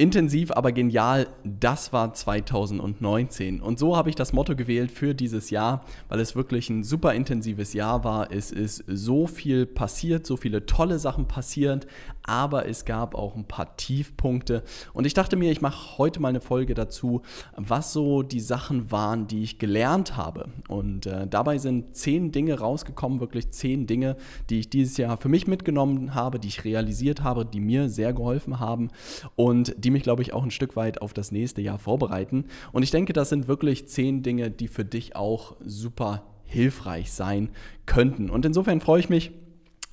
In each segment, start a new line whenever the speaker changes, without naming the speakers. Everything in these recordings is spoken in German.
Intensiv, aber genial, das war 2019. Und so habe ich das Motto gewählt für dieses Jahr, weil es wirklich ein super intensives Jahr war. Es ist so viel passiert, so viele tolle Sachen passiert, aber es gab auch ein paar Tiefpunkte. Und ich dachte mir, ich mache heute mal eine Folge dazu, was so die Sachen waren, die ich gelernt habe. Und äh, dabei sind zehn Dinge rausgekommen, wirklich zehn Dinge, die ich dieses Jahr für mich mitgenommen habe, die ich realisiert habe, die mir sehr geholfen haben und die die mich, glaube ich, auch ein Stück weit auf das nächste Jahr vorbereiten. Und ich denke, das sind wirklich zehn Dinge, die für dich auch super hilfreich sein könnten. Und insofern freue ich mich,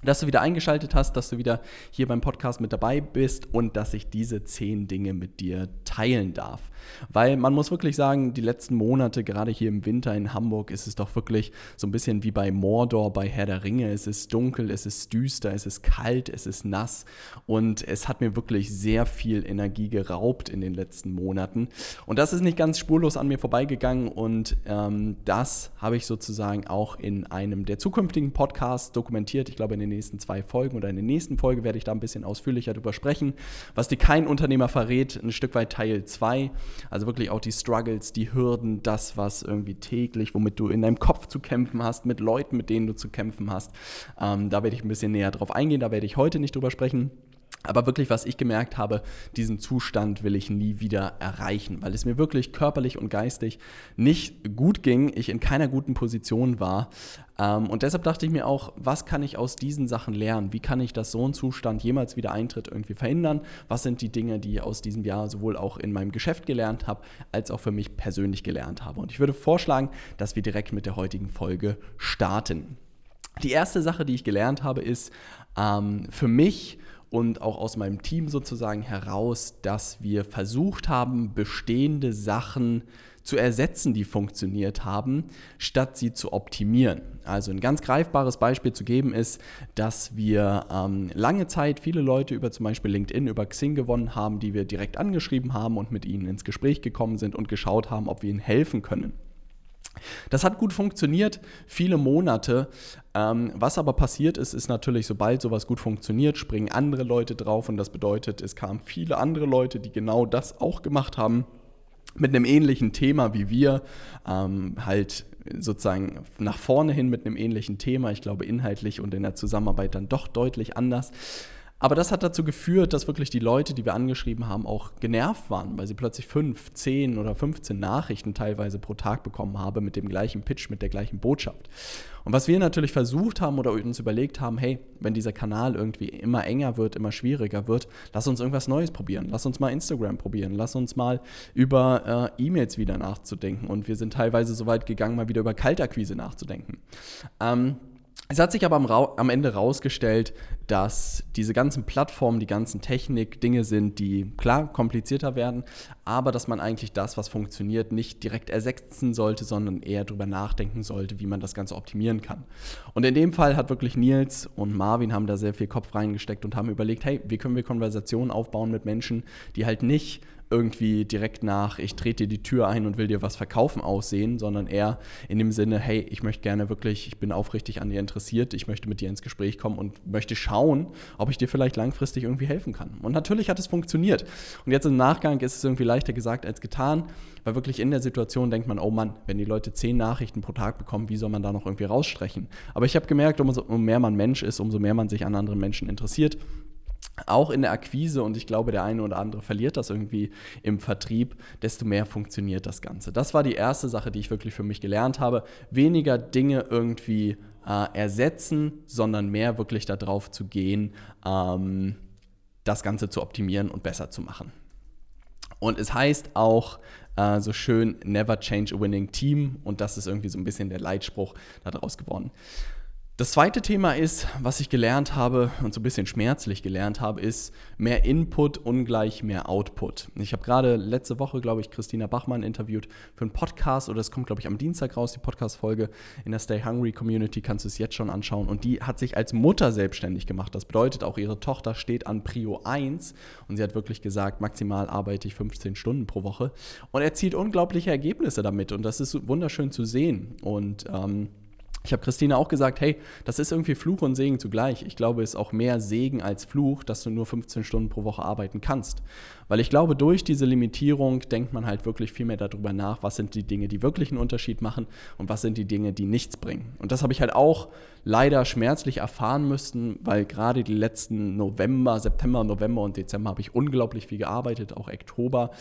dass du wieder eingeschaltet hast, dass du wieder hier beim Podcast mit dabei bist und dass ich diese zehn Dinge mit dir teilen darf. Weil man muss wirklich sagen, die letzten Monate, gerade hier im Winter in Hamburg, ist es doch wirklich so ein bisschen wie bei Mordor, bei Herr der Ringe. Es ist dunkel, es ist düster, es ist kalt, es ist nass und es hat mir wirklich sehr viel Energie geraubt in den letzten Monaten. Und das ist nicht ganz spurlos an mir vorbeigegangen und ähm, das habe ich sozusagen auch in einem der zukünftigen Podcasts dokumentiert. Ich glaube, in den nächsten zwei Folgen oder in der nächsten Folge werde ich da ein bisschen ausführlicher drüber sprechen. Was dir kein Unternehmer verrät, ein Stück weit Teil 2. Also wirklich auch die Struggles, die Hürden, das, was irgendwie täglich, womit du in deinem Kopf zu kämpfen hast, mit Leuten, mit denen du zu kämpfen hast. Ähm, da werde ich ein bisschen näher drauf eingehen, da werde ich heute nicht drüber sprechen. Aber wirklich, was ich gemerkt habe, diesen Zustand will ich nie wieder erreichen, weil es mir wirklich körperlich und geistig nicht gut ging, ich in keiner guten Position war. Ähm, und deshalb dachte ich mir auch, was kann ich aus diesen Sachen lernen? Wie kann ich, dass so ein Zustand jemals wieder eintritt, irgendwie verhindern? Was sind die Dinge, die ich aus diesem Jahr sowohl auch in meinem Geschäft gelernt habe, als auch für mich persönlich gelernt habe? Und ich würde vorschlagen, dass wir direkt mit der heutigen Folge starten. Die erste Sache, die ich gelernt habe, ist ähm, für mich, und auch aus meinem Team sozusagen heraus, dass wir versucht haben, bestehende Sachen zu ersetzen, die funktioniert haben, statt sie zu optimieren. Also ein ganz greifbares Beispiel zu geben ist, dass wir ähm, lange Zeit viele Leute über zum Beispiel LinkedIn, über Xing gewonnen haben, die wir direkt angeschrieben haben und mit ihnen ins Gespräch gekommen sind und geschaut haben, ob wir ihnen helfen können. Das hat gut funktioniert, viele Monate. Ähm, was aber passiert ist, ist natürlich, sobald sowas gut funktioniert, springen andere Leute drauf und das bedeutet, es kamen viele andere Leute, die genau das auch gemacht haben, mit einem ähnlichen Thema wie wir, ähm, halt sozusagen nach vorne hin mit einem ähnlichen Thema. Ich glaube, inhaltlich und in der Zusammenarbeit dann doch deutlich anders. Aber das hat dazu geführt, dass wirklich die Leute, die wir angeschrieben haben, auch genervt waren, weil sie plötzlich fünf, zehn oder 15 Nachrichten teilweise pro Tag bekommen haben mit dem gleichen Pitch, mit der gleichen Botschaft. Und was wir natürlich versucht haben oder uns überlegt haben, hey, wenn dieser Kanal irgendwie immer enger wird, immer schwieriger wird, lass uns irgendwas Neues probieren. Lass uns mal Instagram probieren. Lass uns mal über äh, E-Mails wieder nachzudenken. Und wir sind teilweise so weit gegangen, mal wieder über Kaltakquise nachzudenken. Ähm, es hat sich aber am, am Ende herausgestellt, dass diese ganzen Plattformen, die ganzen Technik Dinge sind, die klar komplizierter werden, aber dass man eigentlich das, was funktioniert, nicht direkt ersetzen sollte, sondern eher darüber nachdenken sollte, wie man das Ganze optimieren kann. Und in dem Fall hat wirklich Nils und Marvin haben da sehr viel Kopf reingesteckt und haben überlegt, hey, wie können wir Konversationen aufbauen mit Menschen, die halt nicht irgendwie direkt nach, ich trete dir die Tür ein und will dir was verkaufen aussehen, sondern eher in dem Sinne, hey, ich möchte gerne wirklich, ich bin aufrichtig an dir interessiert, ich möchte mit dir ins Gespräch kommen und möchte schauen, ob ich dir vielleicht langfristig irgendwie helfen kann. Und natürlich hat es funktioniert. Und jetzt im Nachgang ist es irgendwie leichter gesagt als getan, weil wirklich in der Situation denkt man, oh Mann, wenn die Leute zehn Nachrichten pro Tag bekommen, wie soll man da noch irgendwie rausstrechen? Aber ich habe gemerkt, umso mehr man Mensch ist, umso mehr man sich an anderen Menschen interessiert, auch in der Akquise, und ich glaube, der eine oder andere verliert das irgendwie im Vertrieb, desto mehr funktioniert das Ganze. Das war die erste Sache, die ich wirklich für mich gelernt habe. Weniger Dinge irgendwie äh, ersetzen, sondern mehr wirklich darauf zu gehen, ähm, das Ganze zu optimieren und besser zu machen. Und es heißt auch äh, so schön, never change a winning team. Und das ist irgendwie so ein bisschen der Leitspruch daraus geworden. Das zweite Thema ist, was ich gelernt habe und so ein bisschen schmerzlich gelernt habe, ist mehr Input ungleich mehr Output. Ich habe gerade letzte Woche, glaube ich, Christina Bachmann interviewt für einen Podcast oder es kommt, glaube ich, am Dienstag raus, die Podcast-Folge in der Stay Hungry Community, kannst du es jetzt schon anschauen. Und die hat sich als Mutter selbstständig gemacht. Das bedeutet, auch ihre Tochter steht an Prio 1 und sie hat wirklich gesagt, maximal arbeite ich 15 Stunden pro Woche und erzielt unglaubliche Ergebnisse damit und das ist wunderschön zu sehen. Und ähm, ich habe Christine auch gesagt, hey, das ist irgendwie Fluch und Segen zugleich. Ich glaube, es ist auch mehr Segen als Fluch, dass du nur 15 Stunden pro Woche arbeiten kannst. Weil ich glaube, durch diese Limitierung denkt man halt wirklich viel mehr darüber nach, was sind die Dinge, die wirklich einen Unterschied machen und was sind die Dinge, die nichts bringen. Und das habe ich halt auch leider schmerzlich erfahren müssen, weil gerade die letzten November, September, November und Dezember habe ich unglaublich viel gearbeitet, auch Oktober.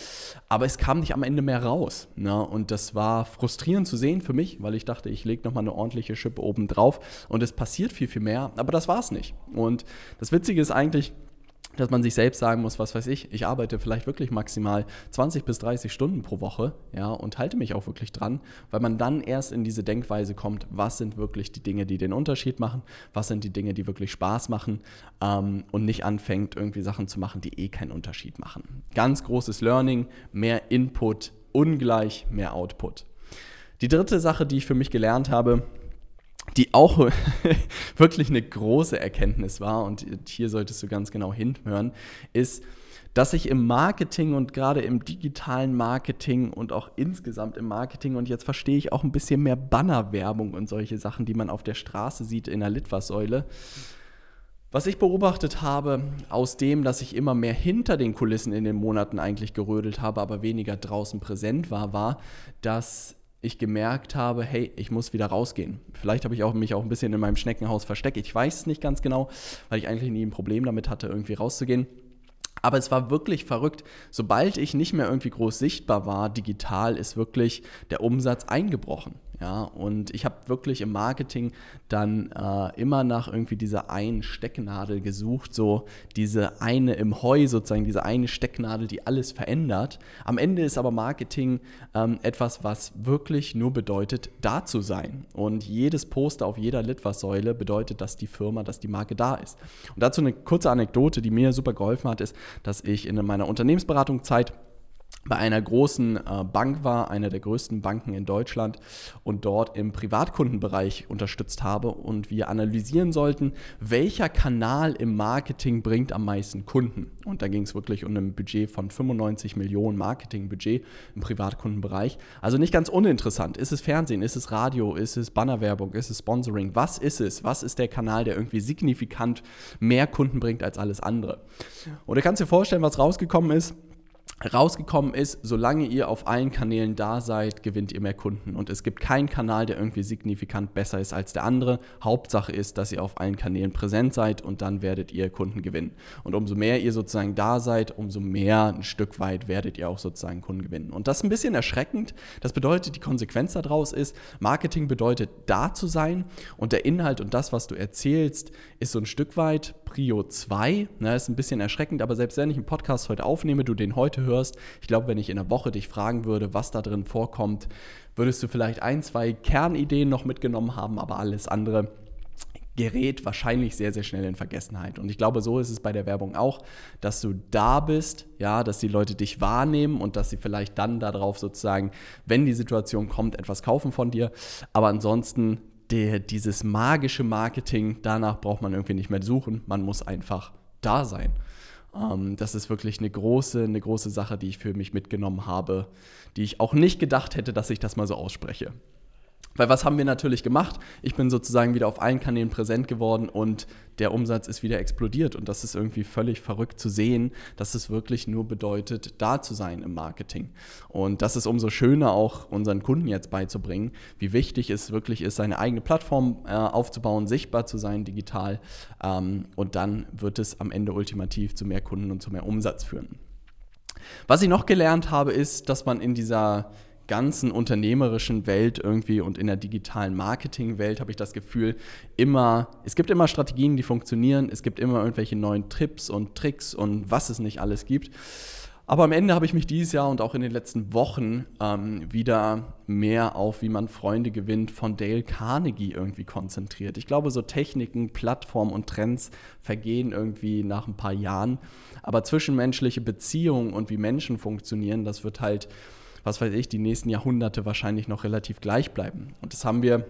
Aber es kam nicht am Ende mehr raus. Ne? Und das war frustrierend zu sehen für mich, weil ich dachte, ich lege nochmal eine ordentliche Schippe oben drauf und es passiert viel, viel mehr. Aber das war es nicht. Und das Witzige ist eigentlich, dass man sich selbst sagen muss, was weiß ich, ich arbeite vielleicht wirklich maximal 20 bis 30 Stunden pro Woche, ja, und halte mich auch wirklich dran, weil man dann erst in diese Denkweise kommt, was sind wirklich die Dinge, die den Unterschied machen, was sind die Dinge, die wirklich Spaß machen ähm, und nicht anfängt, irgendwie Sachen zu machen, die eh keinen Unterschied machen. Ganz großes Learning, mehr Input, ungleich mehr Output. Die dritte Sache, die ich für mich gelernt habe, die auch wirklich eine große Erkenntnis war, und hier solltest du ganz genau hinhören, ist, dass ich im Marketing und gerade im digitalen Marketing und auch insgesamt im Marketing und jetzt verstehe ich auch ein bisschen mehr Bannerwerbung und solche Sachen, die man auf der Straße sieht in der Litfaßsäule. Was ich beobachtet habe, aus dem, dass ich immer mehr hinter den Kulissen in den Monaten eigentlich gerödelt habe, aber weniger draußen präsent war, war, dass ich gemerkt habe, hey, ich muss wieder rausgehen. Vielleicht habe ich auch, mich auch ein bisschen in meinem Schneckenhaus versteckt. Ich weiß es nicht ganz genau, weil ich eigentlich nie ein Problem damit hatte, irgendwie rauszugehen. Aber es war wirklich verrückt. Sobald ich nicht mehr irgendwie groß sichtbar war, digital, ist wirklich der Umsatz eingebrochen. Ja, und ich habe wirklich im Marketing dann äh, immer nach irgendwie dieser einen Stecknadel gesucht, so diese eine im Heu sozusagen, diese eine Stecknadel, die alles verändert. Am Ende ist aber Marketing ähm, etwas, was wirklich nur bedeutet, da zu sein. Und jedes Poster auf jeder Litfaßsäule bedeutet, dass die Firma, dass die Marke da ist. Und dazu eine kurze Anekdote, die mir super geholfen hat, ist, dass ich in meiner Unternehmensberatungszeit bei einer großen äh, Bank war, einer der größten Banken in Deutschland und dort im Privatkundenbereich unterstützt habe und wir analysieren sollten, welcher Kanal im Marketing bringt am meisten Kunden. Und da ging es wirklich um ein Budget von 95 Millionen Marketingbudget im Privatkundenbereich. Also nicht ganz uninteressant. Ist es Fernsehen, ist es Radio, ist es Bannerwerbung, ist es Sponsoring? Was ist es? Was ist der Kanal, der irgendwie signifikant mehr Kunden bringt als alles andere? Und du kannst dir vorstellen, was rausgekommen ist rausgekommen ist, solange ihr auf allen Kanälen da seid, gewinnt ihr mehr Kunden. Und es gibt keinen Kanal, der irgendwie signifikant besser ist als der andere. Hauptsache ist, dass ihr auf allen Kanälen präsent seid und dann werdet ihr Kunden gewinnen. Und umso mehr ihr sozusagen da seid, umso mehr ein Stück weit werdet ihr auch sozusagen Kunden gewinnen. Und das ist ein bisschen erschreckend. Das bedeutet, die Konsequenz daraus ist, Marketing bedeutet da zu sein und der Inhalt und das, was du erzählst, ist so ein Stück weit Prio 2. Na, ist ein bisschen erschreckend, aber selbst wenn ich einen Podcast heute aufnehme, du den heute hörst, ich glaube, wenn ich in einer Woche dich fragen würde, was da drin vorkommt, würdest du vielleicht ein, zwei Kernideen noch mitgenommen haben, aber alles andere gerät wahrscheinlich sehr, sehr schnell in Vergessenheit. Und ich glaube, so ist es bei der Werbung auch, dass du da bist, ja, dass die Leute dich wahrnehmen und dass sie vielleicht dann darauf sozusagen, wenn die Situation kommt, etwas kaufen von dir. Aber ansonsten der, dieses magische Marketing, danach braucht man irgendwie nicht mehr suchen, man muss einfach da sein. Ähm, das ist wirklich eine große, eine große Sache, die ich für mich mitgenommen habe, die ich auch nicht gedacht hätte, dass ich das mal so ausspreche. Weil was haben wir natürlich gemacht? Ich bin sozusagen wieder auf allen Kanälen präsent geworden und der Umsatz ist wieder explodiert. Und das ist irgendwie völlig verrückt zu sehen, dass es wirklich nur bedeutet, da zu sein im Marketing. Und das ist umso schöner auch unseren Kunden jetzt beizubringen, wie wichtig es wirklich ist, seine eigene Plattform äh, aufzubauen, sichtbar zu sein digital. Ähm, und dann wird es am Ende ultimativ zu mehr Kunden und zu mehr Umsatz führen. Was ich noch gelernt habe, ist, dass man in dieser ganzen unternehmerischen Welt irgendwie und in der digitalen Marketingwelt habe ich das Gefühl, immer, es gibt immer Strategien, die funktionieren, es gibt immer irgendwelche neuen Trips und Tricks und was es nicht alles gibt. Aber am Ende habe ich mich dieses Jahr und auch in den letzten Wochen ähm, wieder mehr auf, wie man Freunde gewinnt, von Dale Carnegie irgendwie konzentriert. Ich glaube, so Techniken, Plattformen und Trends vergehen irgendwie nach ein paar Jahren. Aber zwischenmenschliche Beziehungen und wie Menschen funktionieren, das wird halt, was weiß ich, die nächsten Jahrhunderte wahrscheinlich noch relativ gleich bleiben. Und das haben wir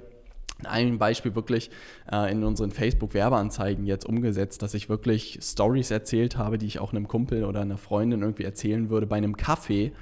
ein Beispiel wirklich äh, in unseren Facebook-Werbeanzeigen jetzt umgesetzt, dass ich wirklich Stories erzählt habe, die ich auch einem Kumpel oder einer Freundin irgendwie erzählen würde bei einem Kaffee.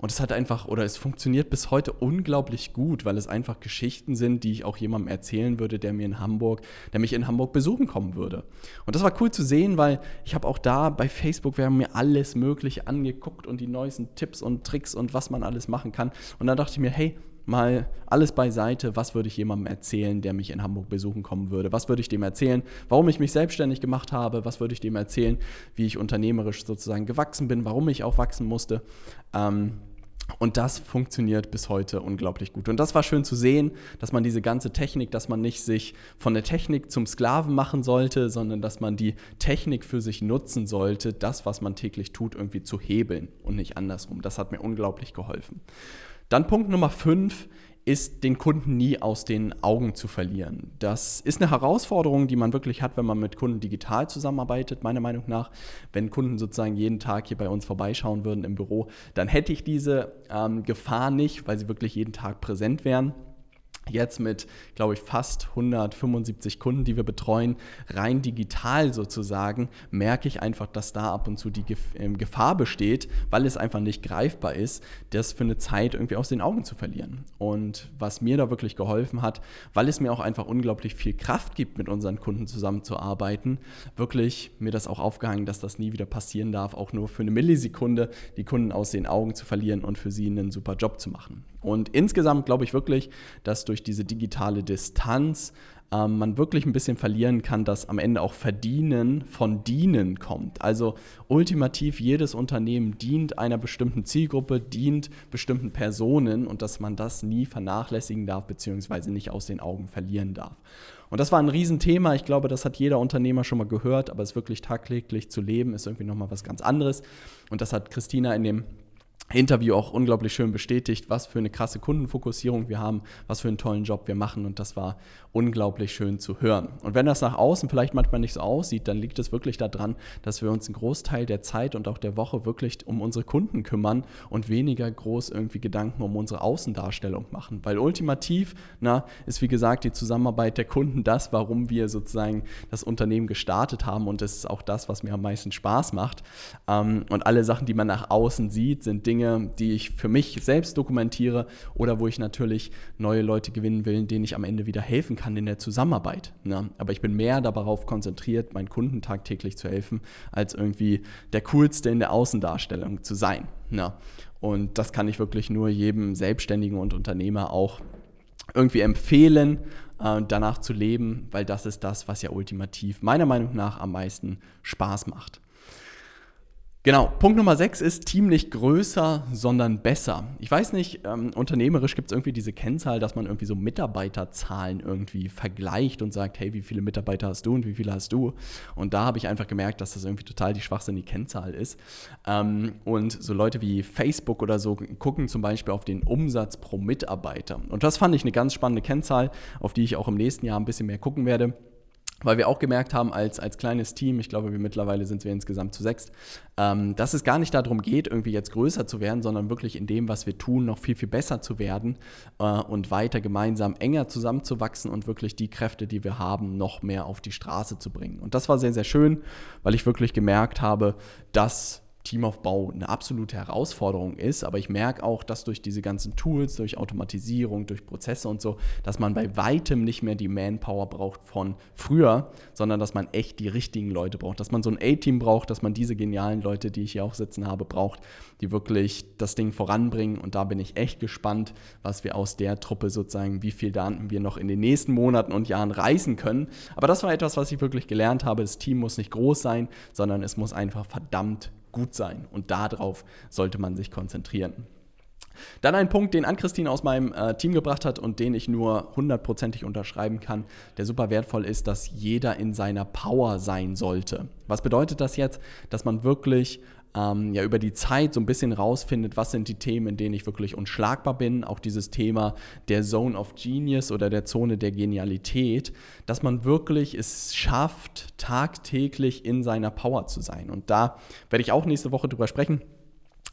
Und es hat einfach, oder es funktioniert bis heute unglaublich gut, weil es einfach Geschichten sind, die ich auch jemandem erzählen würde, der mir in Hamburg, der mich in Hamburg besuchen kommen würde. Und das war cool zu sehen, weil ich habe auch da bei Facebook, wir haben mir alles Mögliche angeguckt und die neuesten Tipps und Tricks und was man alles machen kann. Und dann dachte ich mir, hey, mal alles beiseite, was würde ich jemandem erzählen, der mich in Hamburg besuchen kommen würde? Was würde ich dem erzählen, warum ich mich selbstständig gemacht habe? Was würde ich dem erzählen, wie ich unternehmerisch sozusagen gewachsen bin, warum ich auch wachsen musste? Ähm, und das funktioniert bis heute unglaublich gut. Und das war schön zu sehen, dass man diese ganze Technik, dass man nicht sich von der Technik zum Sklaven machen sollte, sondern dass man die Technik für sich nutzen sollte, das, was man täglich tut, irgendwie zu hebeln und nicht andersrum. Das hat mir unglaublich geholfen. Dann Punkt Nummer 5 ist, den Kunden nie aus den Augen zu verlieren. Das ist eine Herausforderung, die man wirklich hat, wenn man mit Kunden digital zusammenarbeitet, meiner Meinung nach. Wenn Kunden sozusagen jeden Tag hier bei uns vorbeischauen würden im Büro, dann hätte ich diese ähm, Gefahr nicht, weil sie wirklich jeden Tag präsent wären jetzt mit, glaube ich, fast 175 Kunden, die wir betreuen, rein digital sozusagen, merke ich einfach, dass da ab und zu die ähm, Gefahr besteht, weil es einfach nicht greifbar ist, das für eine Zeit irgendwie aus den Augen zu verlieren. Und was mir da wirklich geholfen hat, weil es mir auch einfach unglaublich viel Kraft gibt, mit unseren Kunden zusammenzuarbeiten, wirklich mir das auch aufgehangen, dass das nie wieder passieren darf, auch nur für eine Millisekunde die Kunden aus den Augen zu verlieren und für sie einen super Job zu machen. Und insgesamt glaube ich wirklich, dass durch diese digitale Distanz ähm, man wirklich ein bisschen verlieren kann, dass am Ende auch Verdienen von Dienen kommt. Also ultimativ jedes Unternehmen dient einer bestimmten Zielgruppe, dient bestimmten Personen und dass man das nie vernachlässigen darf, beziehungsweise nicht aus den Augen verlieren darf. Und das war ein Riesenthema. Ich glaube, das hat jeder Unternehmer schon mal gehört, aber es wirklich tagtäglich zu leben, ist irgendwie nochmal was ganz anderes. Und das hat Christina in dem Interview auch unglaublich schön bestätigt, was für eine krasse Kundenfokussierung wir haben, was für einen tollen Job wir machen und das war unglaublich schön zu hören. Und wenn das nach außen vielleicht manchmal nicht so aussieht, dann liegt es wirklich daran, dass wir uns einen Großteil der Zeit und auch der Woche wirklich um unsere Kunden kümmern und weniger groß irgendwie Gedanken um unsere Außendarstellung machen. Weil ultimativ na, ist wie gesagt die Zusammenarbeit der Kunden das, warum wir sozusagen das Unternehmen gestartet haben und das ist auch das, was mir am meisten Spaß macht. Ähm, und alle Sachen, die man nach außen sieht, sind Dinge, Dinge, die ich für mich selbst dokumentiere oder wo ich natürlich neue Leute gewinnen will, denen ich am Ende wieder helfen kann in der Zusammenarbeit. Ne? Aber ich bin mehr darauf konzentriert, meinen Kunden tagtäglich zu helfen, als irgendwie der Coolste in der Außendarstellung zu sein. Ne? Und das kann ich wirklich nur jedem Selbstständigen und Unternehmer auch irgendwie empfehlen, äh, danach zu leben, weil das ist das, was ja ultimativ meiner Meinung nach am meisten Spaß macht. Genau, Punkt Nummer 6 ist Team nicht größer, sondern besser. Ich weiß nicht, ähm, unternehmerisch gibt es irgendwie diese Kennzahl, dass man irgendwie so Mitarbeiterzahlen irgendwie vergleicht und sagt, hey, wie viele Mitarbeiter hast du und wie viele hast du? Und da habe ich einfach gemerkt, dass das irgendwie total die schwachsinnige Kennzahl ist. Ähm, und so Leute wie Facebook oder so gucken zum Beispiel auf den Umsatz pro Mitarbeiter. Und das fand ich eine ganz spannende Kennzahl, auf die ich auch im nächsten Jahr ein bisschen mehr gucken werde weil wir auch gemerkt haben, als, als kleines Team, ich glaube, wir mittlerweile sind wir insgesamt zu sechs, ähm, dass es gar nicht darum geht, irgendwie jetzt größer zu werden, sondern wirklich in dem, was wir tun, noch viel, viel besser zu werden äh, und weiter gemeinsam enger zusammenzuwachsen und wirklich die Kräfte, die wir haben, noch mehr auf die Straße zu bringen. Und das war sehr, sehr schön, weil ich wirklich gemerkt habe, dass Teamaufbau eine absolute Herausforderung ist, aber ich merke auch, dass durch diese ganzen Tools, durch Automatisierung, durch Prozesse und so, dass man bei weitem nicht mehr die Manpower braucht von früher, sondern dass man echt die richtigen Leute braucht, dass man so ein A-Team braucht, dass man diese genialen Leute, die ich hier auch sitzen habe, braucht, die wirklich das Ding voranbringen und da bin ich echt gespannt, was wir aus der Truppe sozusagen, wie viel da wir noch in den nächsten Monaten und Jahren reißen können. Aber das war etwas, was ich wirklich gelernt habe. Das Team muss nicht groß sein, sondern es muss einfach verdammt gut sein. Und darauf sollte man sich konzentrieren. Dann ein Punkt, den Ann-Christine aus meinem äh, Team gebracht hat und den ich nur hundertprozentig unterschreiben kann, der super wertvoll ist, dass jeder in seiner Power sein sollte. Was bedeutet das jetzt? Dass man wirklich ähm, ja über die Zeit so ein bisschen rausfindet, was sind die Themen, in denen ich wirklich unschlagbar bin. Auch dieses Thema der Zone of Genius oder der Zone der Genialität, dass man wirklich es schafft, tagtäglich in seiner Power zu sein. Und da werde ich auch nächste Woche drüber sprechen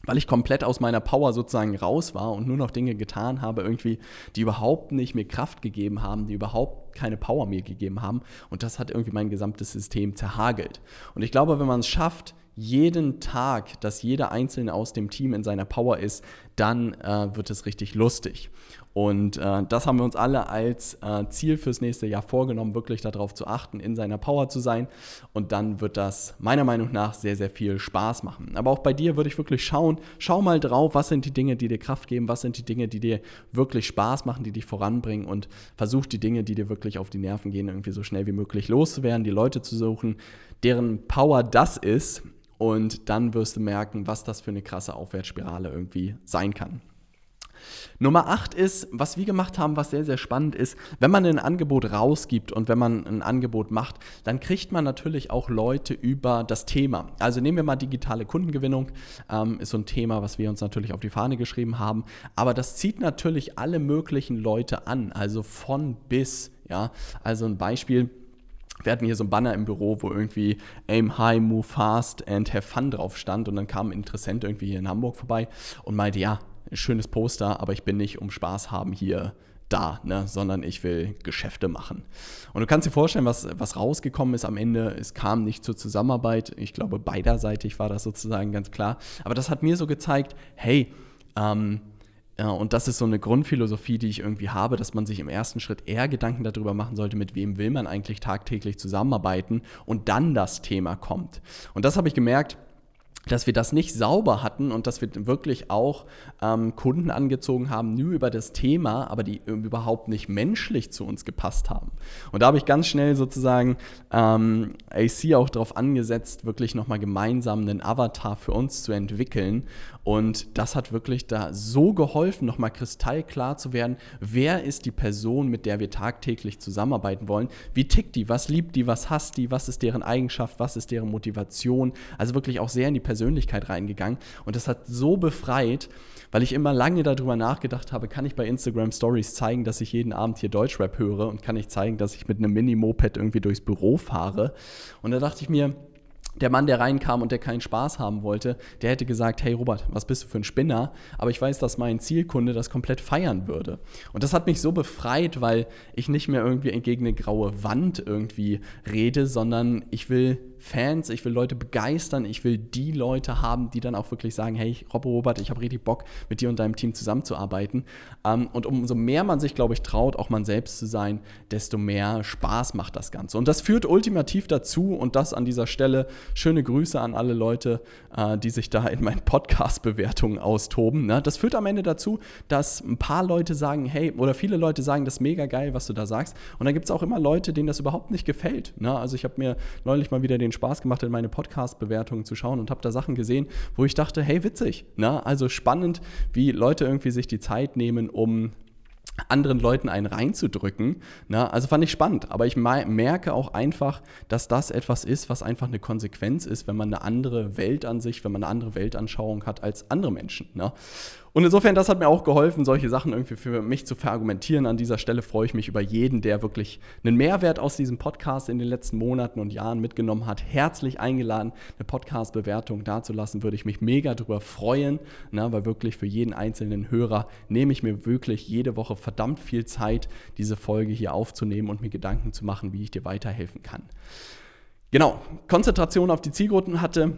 weil ich komplett aus meiner Power sozusagen raus war und nur noch Dinge getan habe, irgendwie, die überhaupt nicht mir Kraft gegeben haben, die überhaupt keine Power mir gegeben haben. Und das hat irgendwie mein gesamtes System zerhagelt. Und ich glaube, wenn man es schafft, jeden Tag, dass jeder Einzelne aus dem Team in seiner Power ist, dann äh, wird es richtig lustig. Und äh, das haben wir uns alle als äh, Ziel fürs nächste Jahr vorgenommen, wirklich darauf zu achten, in seiner Power zu sein. Und dann wird das meiner Meinung nach sehr, sehr viel Spaß machen. Aber auch bei dir würde ich wirklich schauen, schau mal drauf, was sind die Dinge, die dir Kraft geben, was sind die Dinge, die dir wirklich Spaß machen, die dich voranbringen und versuch die Dinge, die dir wirklich auf die Nerven gehen, irgendwie so schnell wie möglich loszuwerden, die Leute zu suchen, deren Power das ist und dann wirst du merken, was das für eine krasse Aufwärtsspirale irgendwie sein kann. Nummer 8 ist, was wir gemacht haben, was sehr, sehr spannend ist, wenn man ein Angebot rausgibt und wenn man ein Angebot macht, dann kriegt man natürlich auch Leute über das Thema. Also nehmen wir mal digitale Kundengewinnung, ähm, ist so ein Thema, was wir uns natürlich auf die Fahne geschrieben haben, aber das zieht natürlich alle möglichen Leute an, also von bis. Ja, also ein Beispiel wir hatten hier so ein Banner im Büro, wo irgendwie Aim High, Move Fast and Have Fun drauf stand. Und dann kam ein Interessent irgendwie hier in Hamburg vorbei und meinte, ja, schönes Poster, aber ich bin nicht um Spaß haben hier da, ne, sondern ich will Geschäfte machen. Und du kannst dir vorstellen, was, was rausgekommen ist am Ende. Es kam nicht zur Zusammenarbeit. Ich glaube, beiderseitig war das sozusagen ganz klar. Aber das hat mir so gezeigt, hey, ähm, ja, und das ist so eine Grundphilosophie, die ich irgendwie habe, dass man sich im ersten Schritt eher Gedanken darüber machen sollte, mit wem will man eigentlich tagtäglich zusammenarbeiten und dann das Thema kommt. Und das habe ich gemerkt, dass wir das nicht sauber hatten und dass wir wirklich auch ähm, Kunden angezogen haben, nur über das Thema, aber die überhaupt nicht menschlich zu uns gepasst haben. Und da habe ich ganz schnell sozusagen ähm, AC auch darauf angesetzt, wirklich nochmal gemeinsam einen Avatar für uns zu entwickeln. Und das hat wirklich da so geholfen, nochmal kristallklar zu werden, wer ist die Person, mit der wir tagtäglich zusammenarbeiten wollen, wie tickt die, was liebt die, was hasst die, was ist deren Eigenschaft, was ist deren Motivation. Also wirklich auch sehr in die Person Persönlichkeit reingegangen und das hat so befreit, weil ich immer lange darüber nachgedacht habe, kann ich bei Instagram Stories zeigen, dass ich jeden Abend hier Deutschrap höre und kann ich zeigen, dass ich mit einem Mini-Moped irgendwie durchs Büro fahre. Und da dachte ich mir, der Mann, der reinkam und der keinen Spaß haben wollte, der hätte gesagt, hey Robert, was bist du für ein Spinner? Aber ich weiß, dass mein Zielkunde das komplett feiern würde. Und das hat mich so befreit, weil ich nicht mehr irgendwie gegen eine graue Wand irgendwie rede, sondern ich will Fans, ich will Leute begeistern, ich will die Leute haben, die dann auch wirklich sagen, hey, Robbo Robert, ich habe richtig Bock, mit dir und deinem Team zusammenzuarbeiten. Ähm, und umso mehr man sich, glaube ich, traut, auch man selbst zu sein, desto mehr Spaß macht das Ganze. Und das führt ultimativ dazu, und das an dieser Stelle, schöne Grüße an alle Leute, äh, die sich da in meinen Podcast-Bewertungen austoben. Ne? Das führt am Ende dazu, dass ein paar Leute sagen, hey, oder viele Leute sagen, das ist mega geil, was du da sagst. Und dann gibt es auch immer Leute, denen das überhaupt nicht gefällt. Ne? Also ich habe mir neulich mal wieder den Spaß gemacht, in meine Podcast-Bewertungen zu schauen und habe da Sachen gesehen, wo ich dachte, hey, witzig. Ne? Also spannend, wie Leute irgendwie sich die Zeit nehmen, um anderen Leuten einen reinzudrücken. Na, also fand ich spannend, aber ich merke auch einfach, dass das etwas ist, was einfach eine Konsequenz ist, wenn man eine andere Weltansicht, wenn man eine andere Weltanschauung hat als andere Menschen. Ne? Und insofern, das hat mir auch geholfen, solche Sachen irgendwie für mich zu verargumentieren. An dieser Stelle freue ich mich über jeden, der wirklich einen Mehrwert aus diesem Podcast in den letzten Monaten und Jahren mitgenommen hat. Herzlich eingeladen, eine Podcast-Bewertung dazulassen, würde ich mich mega darüber freuen, na, weil wirklich für jeden einzelnen Hörer nehme ich mir wirklich jede Woche verdammt viel Zeit, diese Folge hier aufzunehmen und mir Gedanken zu machen, wie ich dir weiterhelfen kann. Genau, Konzentration auf die Zielgruppen hatte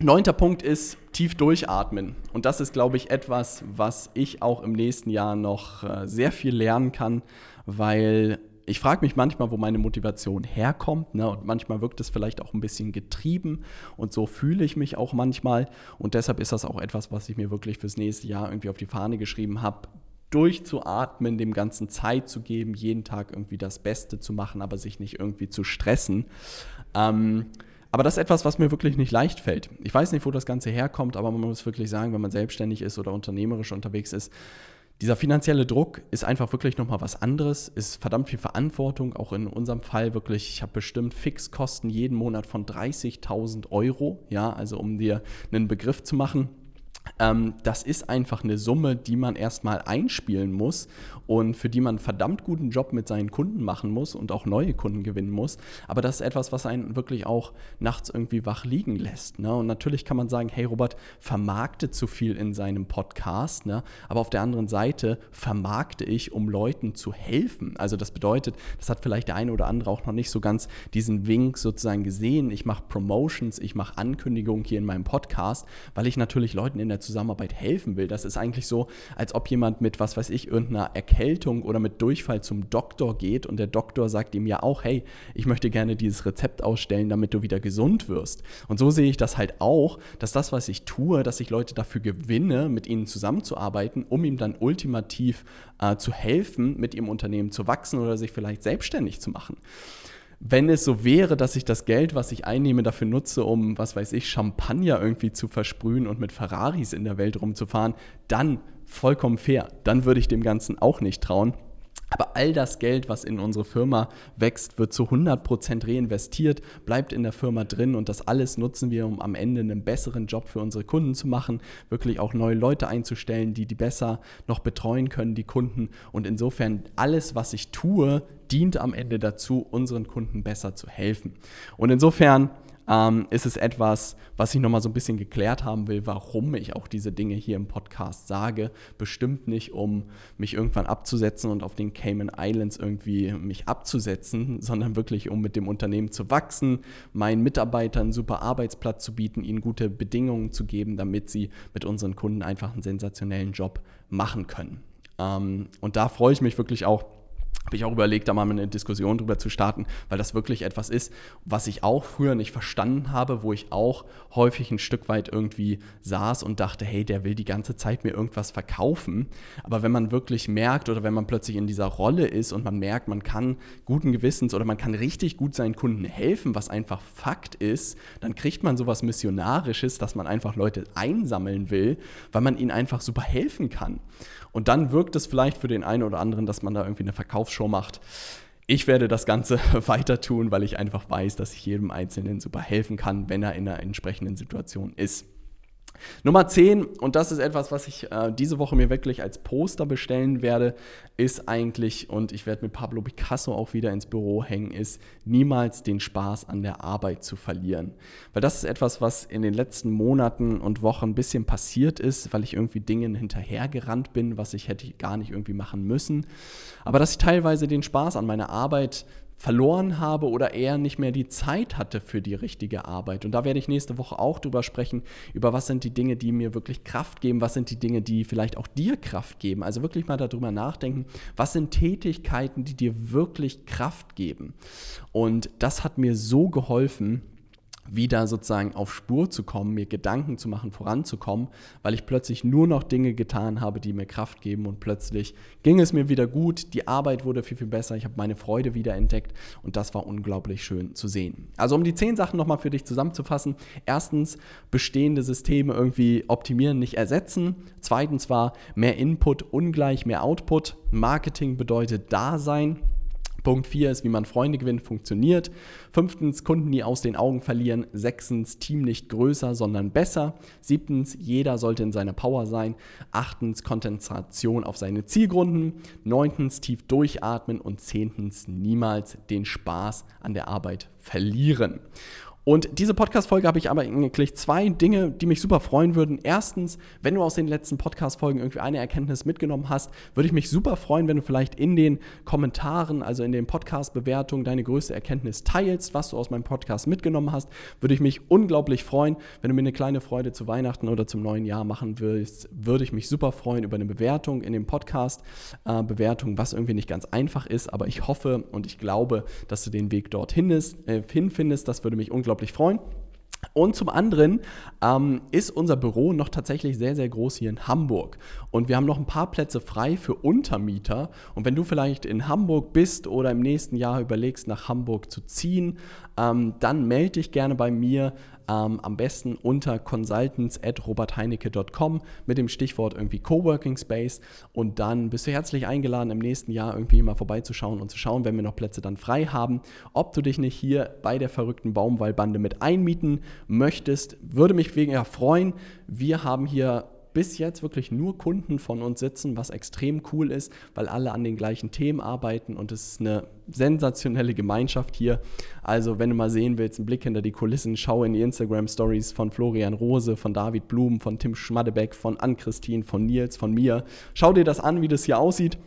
Neunter Punkt ist tief durchatmen. Und das ist, glaube ich, etwas, was ich auch im nächsten Jahr noch äh, sehr viel lernen kann, weil ich frage mich manchmal, wo meine Motivation herkommt. Ne? Und manchmal wirkt es vielleicht auch ein bisschen getrieben. Und so fühle ich mich auch manchmal. Und deshalb ist das auch etwas, was ich mir wirklich fürs nächste Jahr irgendwie auf die Fahne geschrieben habe. Durchzuatmen, dem Ganzen Zeit zu geben, jeden Tag irgendwie das Beste zu machen, aber sich nicht irgendwie zu stressen. Ähm, aber das ist etwas, was mir wirklich nicht leicht fällt. Ich weiß nicht, wo das Ganze herkommt, aber man muss wirklich sagen, wenn man selbstständig ist oder unternehmerisch unterwegs ist, Dieser finanzielle Druck ist einfach wirklich nochmal was anderes, ist verdammt viel Verantwortung, auch in unserem Fall wirklich, ich habe bestimmt Fixkosten jeden Monat von 30.000 Euro, ja, also um dir einen Begriff zu machen. Ähm, das ist einfach eine Summe, die man erstmal einspielen muss und für die man einen verdammt guten Job mit seinen Kunden machen muss und auch neue Kunden gewinnen muss. Aber das ist etwas, was einen wirklich auch nachts irgendwie wach liegen lässt. Ne? Und natürlich kann man sagen, hey Robert, vermarkte zu viel in seinem Podcast. Ne? Aber auf der anderen Seite vermarkte ich, um Leuten zu helfen. Also das bedeutet, das hat vielleicht der eine oder andere auch noch nicht so ganz diesen Wink sozusagen gesehen. Ich mache Promotions, ich mache Ankündigungen hier in meinem Podcast, weil ich natürlich Leuten in der Zusammenarbeit helfen will. Das ist eigentlich so, als ob jemand mit, was weiß ich, irgendeiner Erkältung oder mit Durchfall zum Doktor geht und der Doktor sagt ihm ja auch, hey, ich möchte gerne dieses Rezept ausstellen, damit du wieder gesund wirst. Und so sehe ich das halt auch, dass das, was ich tue, dass ich Leute dafür gewinne, mit ihnen zusammenzuarbeiten, um ihm dann ultimativ äh, zu helfen, mit ihrem Unternehmen zu wachsen oder sich vielleicht selbstständig zu machen wenn es so wäre, dass ich das Geld, was ich einnehme, dafür nutze, um, was weiß ich, Champagner irgendwie zu versprühen und mit Ferraris in der Welt rumzufahren, dann vollkommen fair. Dann würde ich dem Ganzen auch nicht trauen. Aber all das Geld, was in unsere Firma wächst, wird zu 100% reinvestiert, bleibt in der Firma drin und das alles nutzen wir, um am Ende einen besseren Job für unsere Kunden zu machen, wirklich auch neue Leute einzustellen, die die besser noch betreuen können, die Kunden. Und insofern alles, was ich tue, dient am Ende dazu, unseren Kunden besser zu helfen. Und insofern ähm, ist es etwas, was ich nochmal so ein bisschen geklärt haben will, warum ich auch diese Dinge hier im Podcast sage. Bestimmt nicht, um mich irgendwann abzusetzen und auf den Cayman Islands irgendwie mich abzusetzen, sondern wirklich, um mit dem Unternehmen zu wachsen, meinen Mitarbeitern einen super Arbeitsplatz zu bieten, ihnen gute Bedingungen zu geben, damit sie mit unseren Kunden einfach einen sensationellen Job machen können. Ähm, und da freue ich mich wirklich auch habe ich auch überlegt, da mal eine Diskussion drüber zu starten, weil das wirklich etwas ist, was ich auch früher nicht verstanden habe, wo ich auch häufig ein Stück weit irgendwie saß und dachte, hey, der will die ganze Zeit mir irgendwas verkaufen. Aber wenn man wirklich merkt oder wenn man plötzlich in dieser Rolle ist und man merkt, man kann guten Gewissens oder man kann richtig gut seinen Kunden helfen, was einfach Fakt ist, dann kriegt man sowas Missionarisches, dass man einfach Leute einsammeln will, weil man ihnen einfach super helfen kann. Und dann wirkt es vielleicht für den einen oder anderen, dass man da irgendwie eine Verkaufsshow macht. Ich werde das Ganze weiter tun, weil ich einfach weiß, dass ich jedem Einzelnen super helfen kann, wenn er in einer entsprechenden Situation ist. Nummer 10, und das ist etwas, was ich äh, diese Woche mir wirklich als Poster bestellen werde, ist eigentlich, und ich werde mit Pablo Picasso auch wieder ins Büro hängen, ist niemals den Spaß an der Arbeit zu verlieren. Weil das ist etwas, was in den letzten Monaten und Wochen ein bisschen passiert ist, weil ich irgendwie Dingen hinterhergerannt bin, was ich hätte gar nicht irgendwie machen müssen. Aber dass ich teilweise den Spaß an meiner Arbeit verloren habe oder eher nicht mehr die Zeit hatte für die richtige Arbeit. Und da werde ich nächste Woche auch drüber sprechen, über was sind die Dinge, die mir wirklich Kraft geben, was sind die Dinge, die vielleicht auch dir Kraft geben. Also wirklich mal darüber nachdenken, was sind Tätigkeiten, die dir wirklich Kraft geben. Und das hat mir so geholfen, wieder sozusagen auf Spur zu kommen, mir Gedanken zu machen, voranzukommen, weil ich plötzlich nur noch Dinge getan habe, die mir Kraft geben und plötzlich ging es mir wieder gut, die Arbeit wurde viel, viel besser, ich habe meine Freude wieder entdeckt und das war unglaublich schön zu sehen. Also um die zehn Sachen nochmal für dich zusammenzufassen. Erstens, bestehende Systeme irgendwie optimieren, nicht ersetzen. Zweitens war mehr Input ungleich mehr Output. Marketing bedeutet Dasein. Punkt 4 ist, wie man Freunde gewinnt, funktioniert. Fünftens, Kunden nie aus den Augen verlieren. Sechstens, Team nicht größer, sondern besser. Siebtens, jeder sollte in seiner Power sein. Achtens, Konzentration auf seine Zielgrunden. Neuntens, tief durchatmen. Und zehntens, niemals den Spaß an der Arbeit verlieren. Und diese Podcast-Folge habe ich aber eigentlich zwei Dinge, die mich super freuen würden. Erstens, wenn du aus den letzten Podcast-Folgen irgendwie eine Erkenntnis mitgenommen hast, würde ich mich super freuen, wenn du vielleicht in den Kommentaren, also in den Podcast-Bewertungen, deine größte Erkenntnis teilst, was du aus meinem Podcast mitgenommen hast. Würde ich mich unglaublich freuen. Wenn du mir eine kleine Freude zu Weihnachten oder zum neuen Jahr machen willst, würde ich mich super freuen über eine Bewertung in dem Podcast. Äh, Bewertung, was irgendwie nicht ganz einfach ist, aber ich hoffe und ich glaube, dass du den Weg dorthin äh, hinfindest. Das würde mich unglaublich unglaublich freuen. Und zum anderen ähm, ist unser Büro noch tatsächlich sehr, sehr groß hier in Hamburg. Und wir haben noch ein paar Plätze frei für Untermieter. Und wenn du vielleicht in Hamburg bist oder im nächsten Jahr überlegst, nach Hamburg zu ziehen, ähm, dann melde dich gerne bei mir. Ähm, am besten unter consultants.robertheinecke.com mit dem Stichwort irgendwie Coworking Space und dann bist du herzlich eingeladen, im nächsten Jahr irgendwie mal vorbeizuschauen und zu schauen, wenn wir noch Plätze dann frei haben, ob du dich nicht hier bei der verrückten Baumwallbande mit einmieten möchtest. Würde mich wegen ja freuen. Wir haben hier bis jetzt wirklich nur Kunden von uns sitzen, was extrem cool ist, weil alle an den gleichen Themen arbeiten und es ist eine sensationelle Gemeinschaft hier. Also, wenn du mal sehen willst, einen Blick hinter die Kulissen, schau in die Instagram Stories von Florian Rose, von David Blum, von Tim Schmadebeck, von Ann-Christine, von Nils, von mir. Schau dir das an, wie das hier aussieht.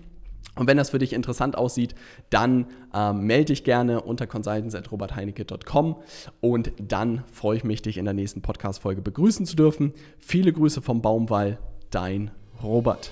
Und wenn das für dich interessant aussieht, dann ähm, melde dich gerne unter consultants.robertheinecke.com und dann freue ich mich, dich in der nächsten Podcast-Folge begrüßen zu dürfen. Viele Grüße vom Baumwall, dein Robert.